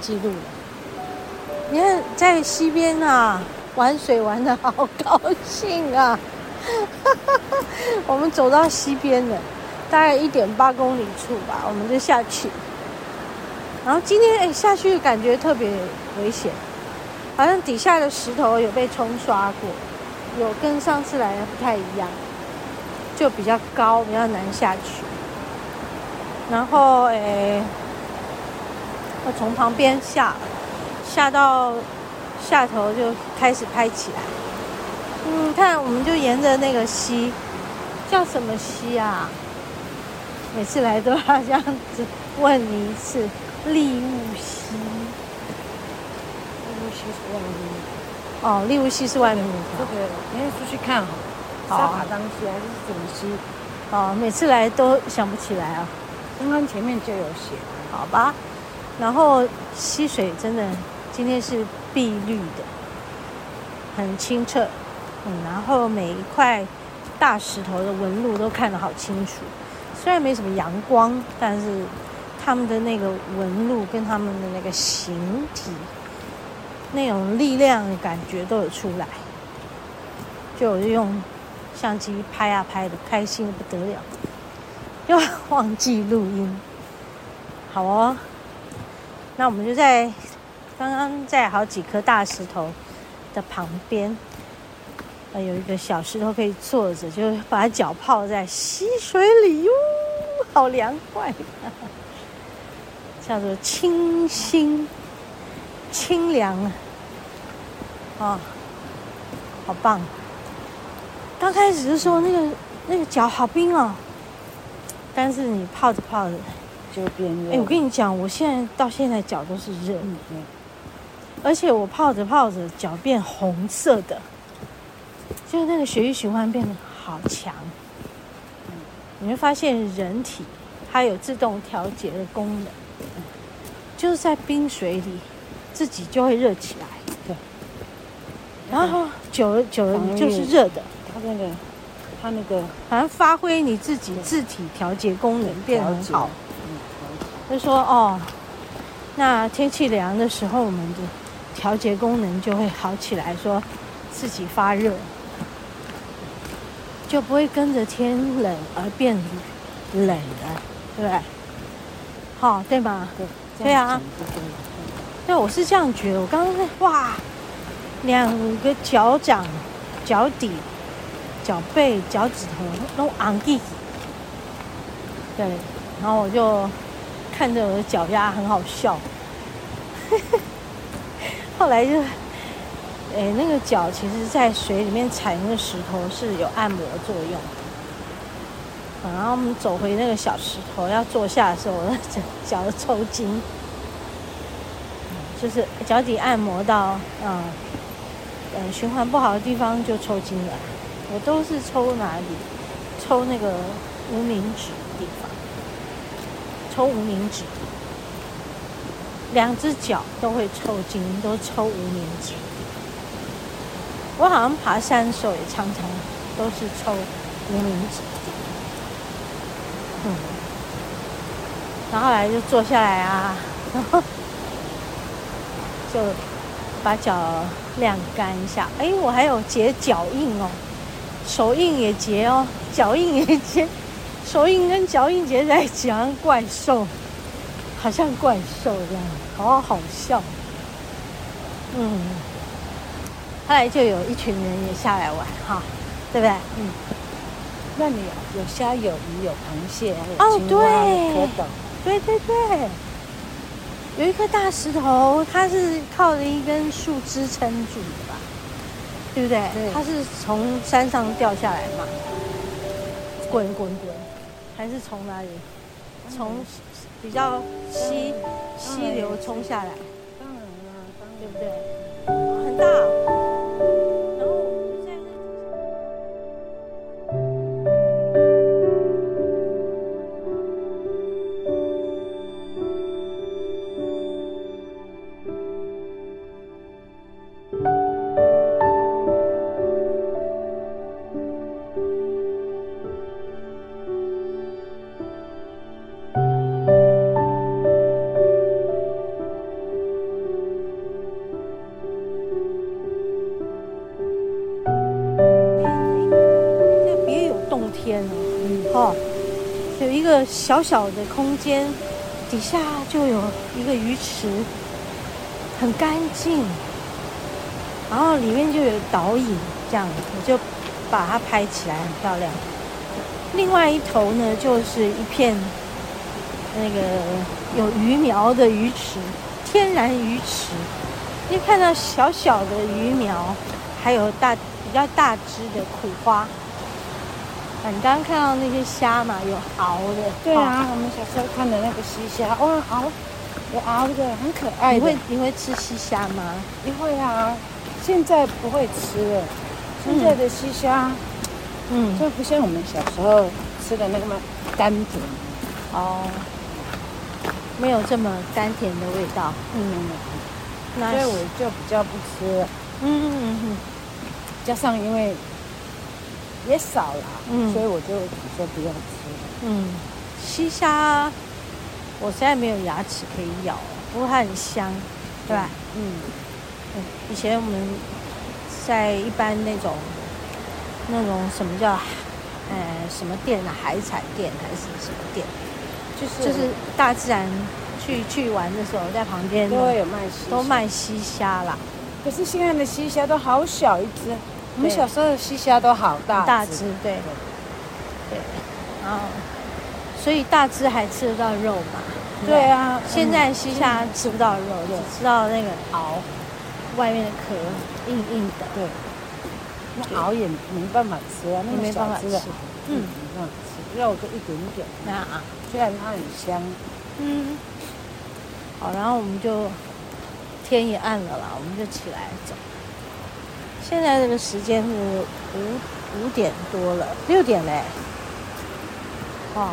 记录了。你看在溪边啊玩水玩得好高兴啊！我们走到溪边了，大概一点八公里处吧，我们就下去。然后今天哎下去感觉特别危险，好像底下的石头有被冲刷过，有跟上次来的不太一样，就比较高，比较难下去。然后哎，我从旁边下，下到下头就开始拍起来。嗯，看我们就沿着那个溪，叫什么溪啊？每次来都要这样子 问你一次。利雾溪，利雾溪是外面哦，利雾溪是外面那条。这个明天出去看好。沙卡当溪还是什么溪？哦，每次来都想不起来啊。刚刚前面就有写，好吧。然后溪水真的今天是碧绿的，很清澈。嗯，然后每一块大石头的纹路都看得好清楚。虽然没什么阳光，但是。他们的那个纹路跟他们的那个形体，那种力量的感觉都有出来，就我就用相机拍啊拍的，开心的不得了，又忘记录音。好哦，那我们就在刚刚在好几颗大石头的旁边，呃，有一个小石头可以坐着，就把脚泡在溪水里哟，好凉快。叫做清新、清凉啊！啊，好棒！刚开始的时候，那个那个脚好冰哦，但是你泡着泡着就变热。哎，我跟你讲，我现在到现在脚都是热的，而且我泡着泡着脚变红色的，就是那个血液循环变得好强。你会发现人体它有自动调节的功能。就是在冰水里，自己就会热起来。对，然后久了久了，你就是热的。它那个，它那个，反正发挥你自己自体调节功能变得很好。嗯，就说哦，那天气凉的时候，我们的调节功能就会好起来，说自己发热，就不会跟着天冷而变冷了，对不对？好，对吧？对。对啊，对，我是这样觉得。我刚刚在哇，两个脚掌、脚底、脚背、脚趾头都昂地。对，然后我就看着我的脚丫很好笑。后来就，哎，那个脚其实，在水里面踩那个石头是有按摩作用。然后我们走回那个小石头，要坐下的时候，我的脚脚抽筋，就是脚底按摩到嗯嗯循环不好的地方就抽筋了。我都是抽哪里？抽那个无名指的地方，抽无名指，两只脚都会抽筋，都抽无名指。我好像爬山的时候也常常都是抽无名指。嗯，然后来就坐下来啊，然后就把脚晾干一下。哎，我还有结脚印哦，手印也结哦，脚印也结，手印跟脚印结在一起，好像怪兽，好像怪兽一样，好好笑。嗯，后来就有一群人也下来玩哈，对不对？嗯。那里有虾、有鱼、有螃蟹，还有青蛙、蝌蚪。对对对，有一颗大石头，它是靠着一根树枝撑住的吧？对不对？对，它是从山上掉下来嘛？滚滚滚，还是从哪里？从比较溪溪流冲下来？当然了，对不对？很大。天了，嗯，哦，有一个小小的空间，底下就有一个鱼池，很干净，然后里面就有倒影，这样我就把它拍起来，很漂亮。另外一头呢，就是一片那个有鱼苗的鱼池，天然鱼池，你看到小小的鱼苗，还有大比较大只的苦花。啊，你刚刚看到那些虾嘛，有熬的。对啊，我们小时候看的那个西虾，哇，熬有熬的，很可爱。你会你会吃西虾吗？你会啊，现在不会吃了，现在的西虾。嗯，就不像我们小时候吃的那么甘甜哦，没有这么甘甜的味道。嗯，那所以我就比较不吃了。嗯嗯嗯嗯。加上因为也少了，嗯，所以我就说不用吃。嗯，西虾我现在没有牙齿可以咬，不过它很香，对吧？嗯。嗯，以前我们在一般那种。那种什么叫，呃，什么店啊？海产店还是什么店？就是就是大自然去去玩的时候，在旁边都会有卖溪，都卖西虾啦。可是现在的西虾都好小一只，我们小时候的西虾都好大大只，对对。然后，所以大只还吃得到肉嘛？对啊。现在西虾吃不到肉，只吃到那个螯，外面的壳硬硬的。对。那熬也没办法吃啊，那没办法吃，嗯，没办法吃，肉就一点点。那啊，虽然它很香，嗯。好，然后我们就天也暗了啦，我们就起来走。现在这个时间是五五点多了，六点嘞。哦，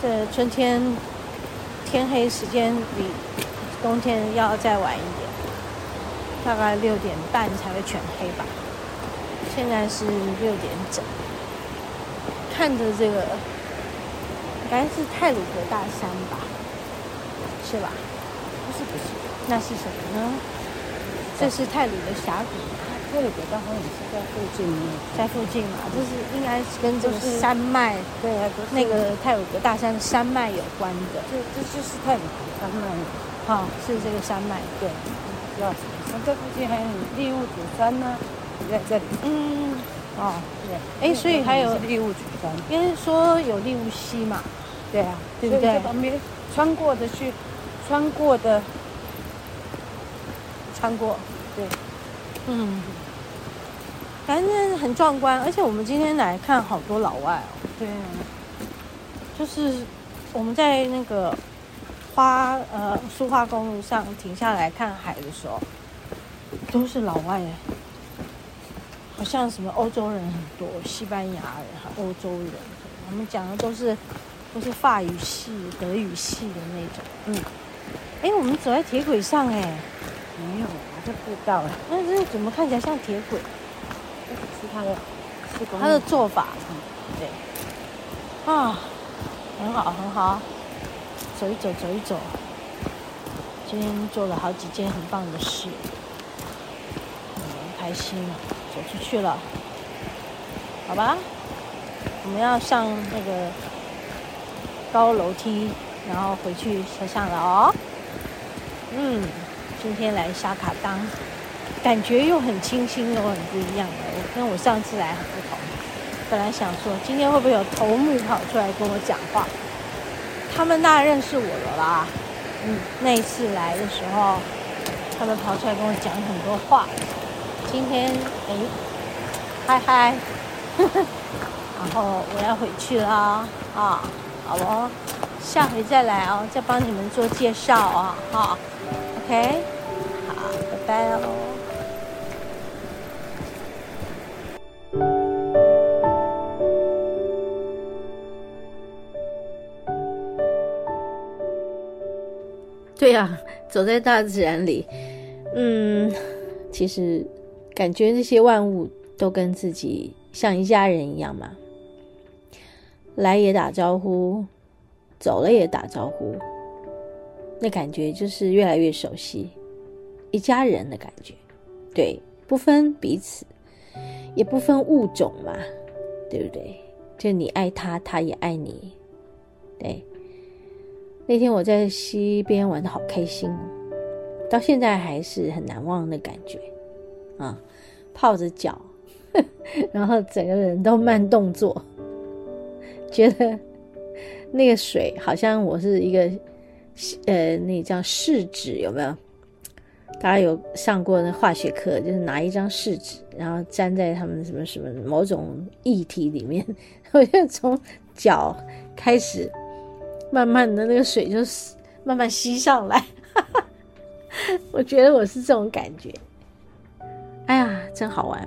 这春天天黑时间比冬天要再晚一点。大概六点半才会全黑吧，现在是六点整。看着这个，应该是太鲁阁大山吧，是吧？不是不是，那是什么呢？这是太鲁的峡谷。太鲁阁大山也是在附近吗？在附近嘛，这是应该是跟这个山脉，对啊，那个太鲁阁大山的山脉有关的。这这就是太鲁阁山脉，好，是这个山脉，对。那这附近还有利物浦山呢，在这里。嗯，哦，对。哎，所以还有利物浦山，因为说有利物溪嘛。对啊，对不对？旁边穿过的去，穿过的，穿过，对。嗯，反正很壮观，而且我们今天来看好多老外哦。对。就是我们在那个。花呃，苏花公路上停下来看海的时候，都是老外，好像什么欧洲人很多，西班牙人、欧洲人，他们讲的都是都是法语系、德语系的那种。嗯，哎，我们走在铁轨上，哎，没有，我就不知道了。那这怎么看起来像铁轨？是它的，是它的做法。嗯，对。啊，很好，很好。走一走，走一走。今天做了好几件很棒的事，很开心啊！走出去了，好吧？我们要上那个高楼梯，然后回去车上了哦。嗯，今天来沙卡当，感觉又很清新又很不一样的。我跟我上次来很不同。本来想说今天会不会有头目跑出来跟我讲话？他们那认识我了啦，嗯，那一次来的时候，他们跑出来跟我讲很多话。今天，哎，嗨嗨，呵呵，然后我要回去了啊，好哦，下回再来哦，再帮你们做介绍啊，好，OK，好，拜拜哦。对呀、啊，走在大自然里，嗯，其实感觉这些万物都跟自己像一家人一样嘛。来也打招呼，走了也打招呼，那感觉就是越来越熟悉，一家人的感觉。对，不分彼此，也不分物种嘛，对不对？就你爱他，他也爱你。对，那天我在溪边玩得好开心，到现在还是很难忘的感觉啊！泡着脚，然后整个人都慢动作，觉得那个水好像我是一个呃，那叫试纸有没有？大家有上过那化学课，就是拿一张试纸，然后粘在他们什么什么某种液体里面，我就从脚开始，慢慢的那个水就慢慢吸上来，我觉得我是这种感觉。哎呀，真好玩！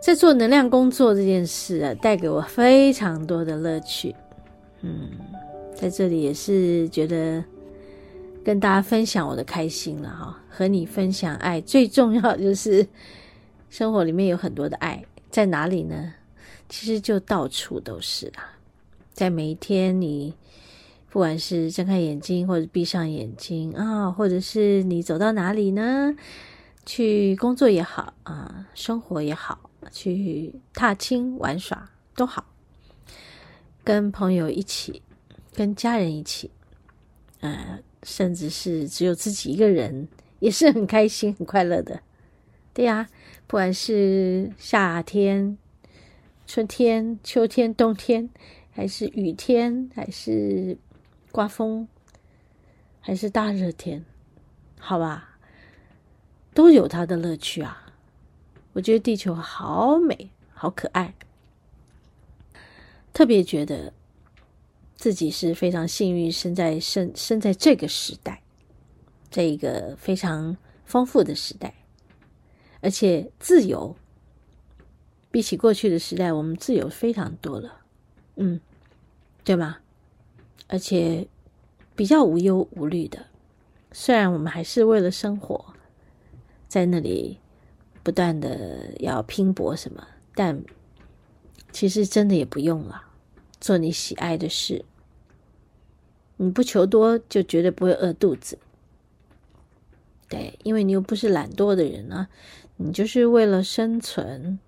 在做能量工作这件事啊，带给我非常多的乐趣。嗯，在这里也是觉得。跟大家分享我的开心了哈，和你分享爱最重要就是生活里面有很多的爱，在哪里呢？其实就到处都是啦，在每一天你不管是睁开眼睛或者闭上眼睛啊，或者是你走到哪里呢，去工作也好啊，生活也好，去踏青玩耍都好，跟朋友一起，跟家人一起，嗯。甚至是只有自己一个人，也是很开心、很快乐的，对呀。不管是夏天、春天、秋天、冬天，还是雨天，还是刮风，还是大热天，好吧，都有它的乐趣啊。我觉得地球好美，好可爱，特别觉得。自己是非常幸运，生在生生在这个时代，这一个非常丰富的时代，而且自由，比起过去的时代，我们自由非常多了，嗯，对吗？而且比较无忧无虑的，虽然我们还是为了生活，在那里不断的要拼搏什么，但其实真的也不用了。做你喜爱的事，你不求多，就绝对不会饿肚子。对，因为你又不是懒惰的人啊，你就是为了生存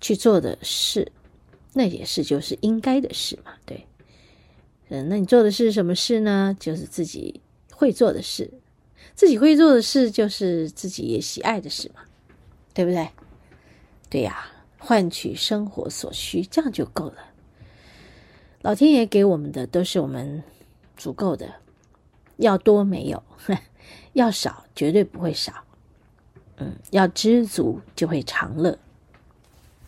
去做的事，那也是就是应该的事嘛。对，嗯，那你做的是什么事呢？就是自己会做的事，自己会做的事就是自己也喜爱的事嘛，对不对？对呀。换取生活所需，这样就够了。老天爷给我们的都是我们足够的，要多没有，要少绝对不会少。嗯，要知足就会长乐。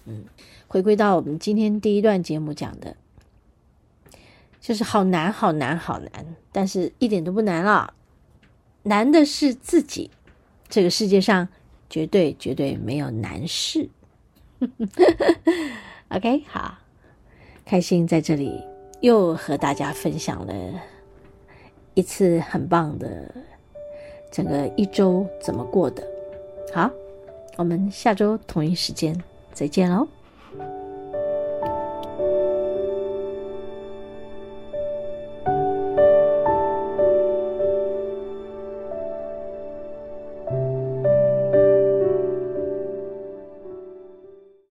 嗯，回归到我们今天第一段节目讲的，就是好难，好难，好难，但是一点都不难了。难的是自己，这个世界上绝对绝对没有难事。OK，好，开心在这里又和大家分享了一次很棒的整个一周怎么过的。好，我们下周同一时间再见喽。